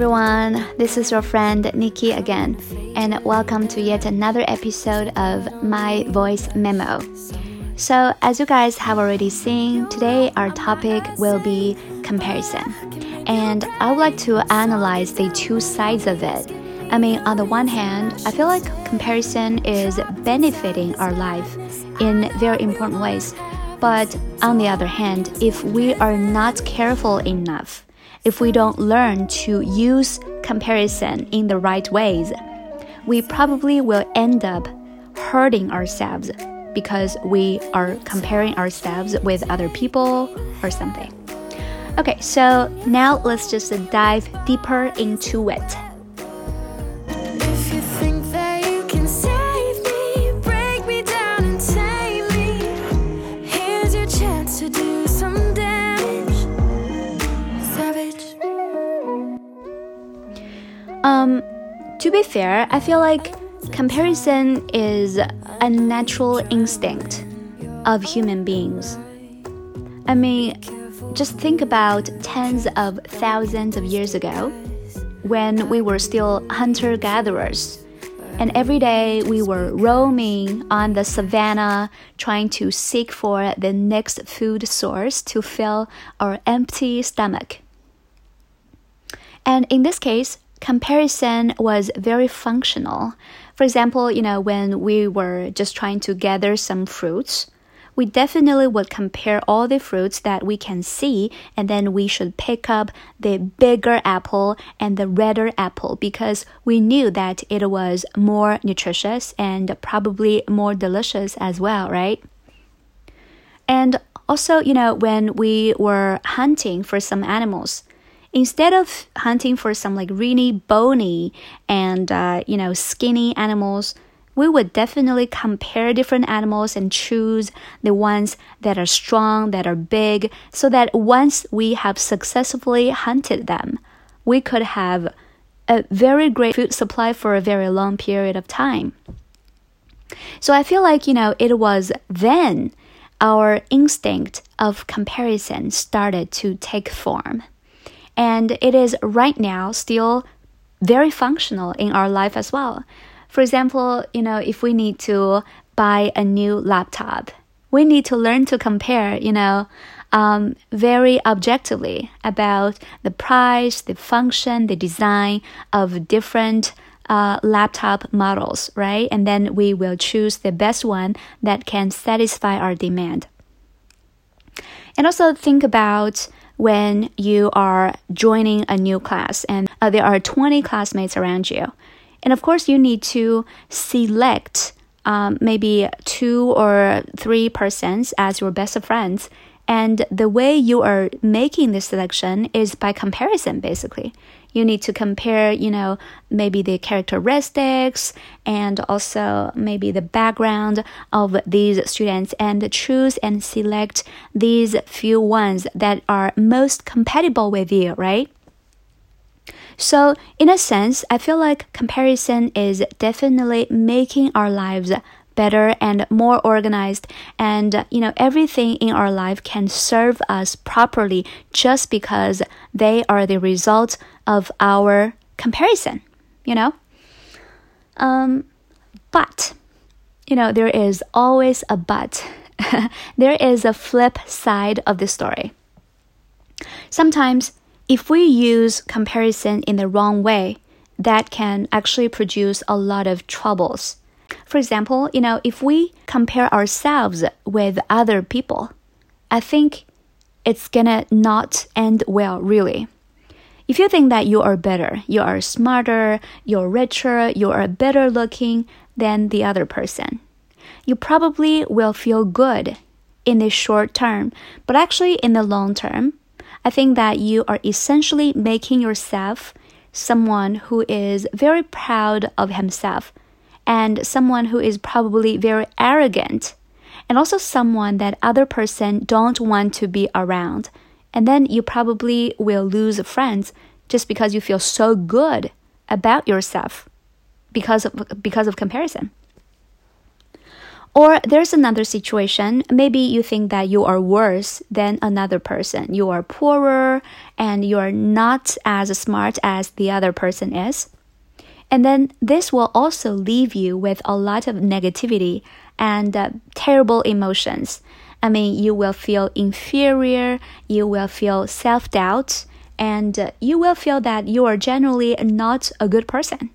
Everyone. This is your friend Nikki again, and welcome to yet another episode of My Voice Memo. So, as you guys have already seen, today our topic will be comparison. And I would like to analyze the two sides of it. I mean, on the one hand, I feel like comparison is benefiting our life in very important ways. But on the other hand, if we are not careful enough, if we don't learn to use comparison in the right ways, we probably will end up hurting ourselves because we are comparing ourselves with other people or something. Okay, so now let's just dive deeper into it. Fair, I feel like comparison is a natural instinct of human beings. I mean, just think about tens of thousands of years ago when we were still hunter gatherers. And every day we were roaming on the savannah trying to seek for the next food source to fill our empty stomach. And in this case, comparison was very functional. For example, you know, when we were just trying to gather some fruits, we definitely would compare all the fruits that we can see, and then we should pick up the bigger apple and the redder apple because we knew that it was more nutritious and probably more delicious as well, right? And also, you know, when we were hunting for some animals, instead of hunting for some like really bony and uh, you know skinny animals we would definitely compare different animals and choose the ones that are strong that are big so that once we have successfully hunted them we could have a very great food supply for a very long period of time. So i feel like you know it was then our instinct of comparison started to take form and it is right now still very functional in our life as well. For example, you know, if we need to buy a new laptop, we need to learn to compare, you know, um, very objectively about the price, the function, the design of different uh, laptop models, right? And then we will choose the best one that can satisfy our demand. And also think about when you are joining a new class and uh, there are 20 classmates around you. And of course, you need to select um, maybe two or three persons as your best friends. And the way you are making this selection is by comparison, basically you need to compare, you know, maybe the characteristics and also maybe the background of these students and choose and select these few ones that are most compatible with you, right? So, in a sense, I feel like comparison is definitely making our lives better and more organized. And you know everything in our life can serve us properly just because they are the result of our comparison you know? Um but you know there is always a but. There is a flip side of the story. Sometimes if we use comparison in the wrong way that can actually produce a lot of troubles for example, you know, if we compare ourselves with other people, I think it's gonna not end well, really. If you think that you are better, you are smarter, you're richer, you are better looking than the other person, you probably will feel good in the short term, but actually in the long term, I think that you are essentially making yourself someone who is very proud of himself and someone who is probably very arrogant and also someone that other person don't want to be around. And then you probably will lose friends just because you feel so good about yourself because of because of comparison Or there's another situation. Maybe you think that you are worse than another person. You are poorer and you are not as smart as the other person is. And then this will also leave you with a lot of negativity and uh, terrible emotions. I mean, you will feel inferior, you will feel self doubt, and uh, you will feel that you are generally not a good person.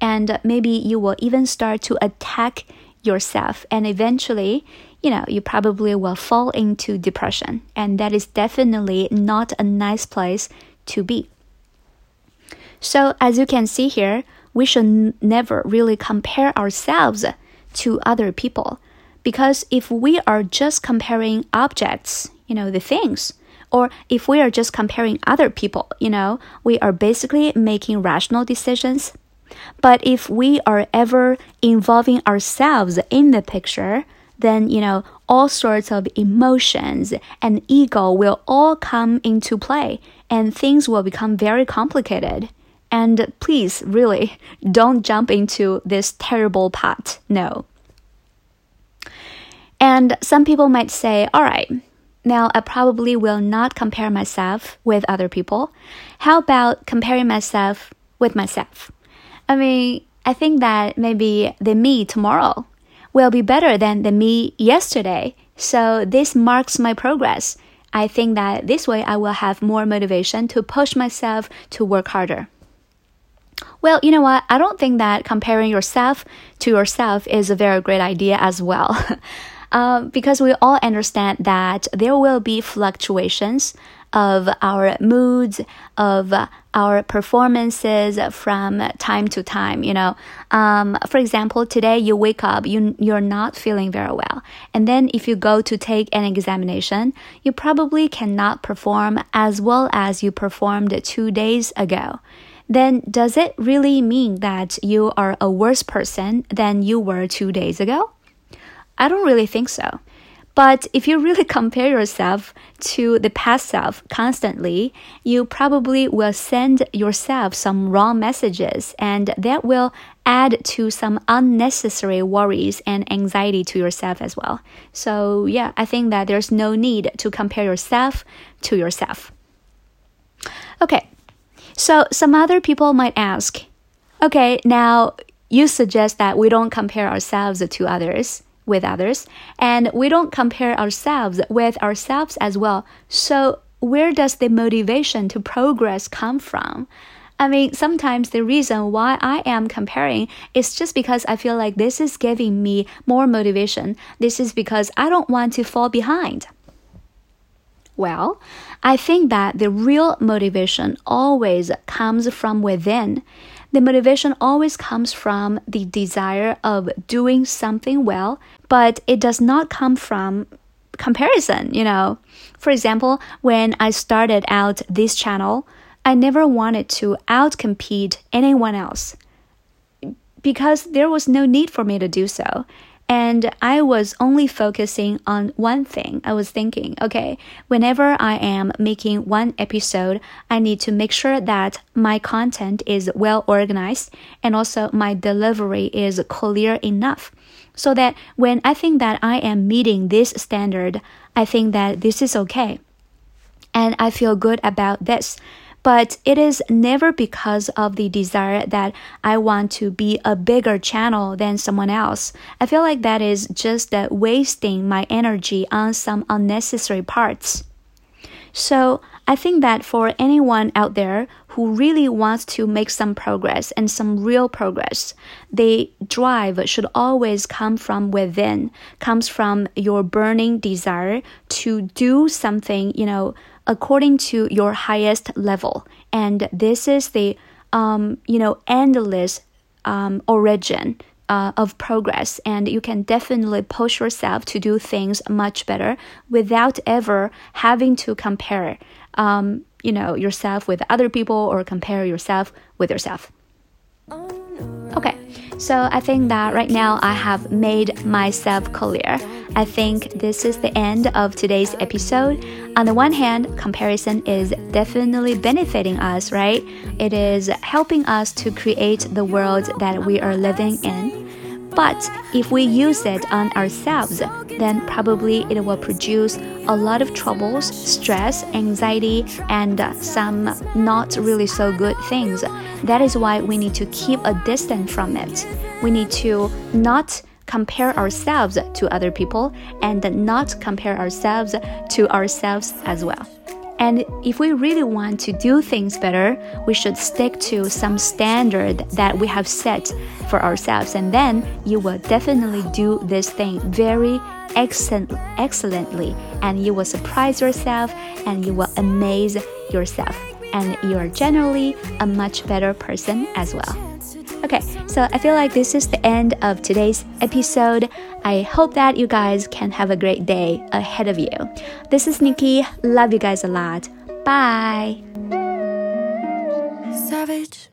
And maybe you will even start to attack yourself and eventually you know you probably will fall into depression. And that is definitely not a nice place to be. So as you can see here we should never really compare ourselves to other people. Because if we are just comparing objects you know the things or if we are just comparing other people you know we are basically making rational decisions but if we are ever involving ourselves in the picture, then, you know, all sorts of emotions and ego will all come into play and things will become very complicated. And please, really, don't jump into this terrible pot. No. And some people might say, all right, now I probably will not compare myself with other people. How about comparing myself with myself? I mean, I think that maybe the me tomorrow will be better than the me yesterday. So this marks my progress. I think that this way I will have more motivation to push myself to work harder. Well, you know what? I don't think that comparing yourself to yourself is a very great idea as well. uh, because we all understand that there will be fluctuations of our moods, of our performances from time to time. You know, um, for example, today you wake up, you you're not feeling very well, and then if you go to take an examination, you probably cannot perform as well as you performed two days ago. Then does it really mean that you are a worse person than you were two days ago? I don't really think so. But if you really compare yourself to the past self constantly, you probably will send yourself some wrong messages, and that will add to some unnecessary worries and anxiety to yourself as well. So, yeah, I think that there's no need to compare yourself to yourself. Okay, so some other people might ask, okay, now you suggest that we don't compare ourselves to others with others, and we don't compare ourselves with ourselves as well. So, where does the motivation to progress come from? I mean, sometimes the reason why I am comparing is just because I feel like this is giving me more motivation. This is because I don't want to fall behind. Well, I think that the real motivation always comes from within the motivation always comes from the desire of doing something well, but it does not come from comparison, you know. For example, when I started out this channel, I never wanted to outcompete anyone else because there was no need for me to do so. And I was only focusing on one thing. I was thinking, okay, whenever I am making one episode, I need to make sure that my content is well organized and also my delivery is clear enough. So that when I think that I am meeting this standard, I think that this is okay. And I feel good about this but it is never because of the desire that I want to be a bigger channel than someone else. I feel like that is just that wasting my energy on some unnecessary parts. So I think that for anyone out there who really wants to make some progress and some real progress, the drive should always come from within, comes from your burning desire to do something, you know, according to your highest level. And this is the, um, you know, endless um, origin uh, of progress. And you can definitely push yourself to do things much better without ever having to compare, um, you know, yourself with other people or compare yourself with yourself. Okay, so I think that right now I have made myself clear. I think this is the end of today's episode. On the one hand, comparison is definitely benefiting us, right? It is helping us to create the world that we are living in. But if we use it on ourselves, then probably it will produce a lot of troubles, stress, anxiety, and some not really so good things. That is why we need to keep a distance from it. We need to not compare ourselves to other people and not compare ourselves to ourselves as well. And if we really want to do things better, we should stick to some standard that we have set for ourselves. And then you will definitely do this thing very excellent, excellently. And you will surprise yourself and you will amaze yourself. And you are generally a much better person as well. Okay, so I feel like this is the end of today's episode. I hope that you guys can have a great day ahead of you. This is Nikki. Love you guys a lot. Bye. Savage.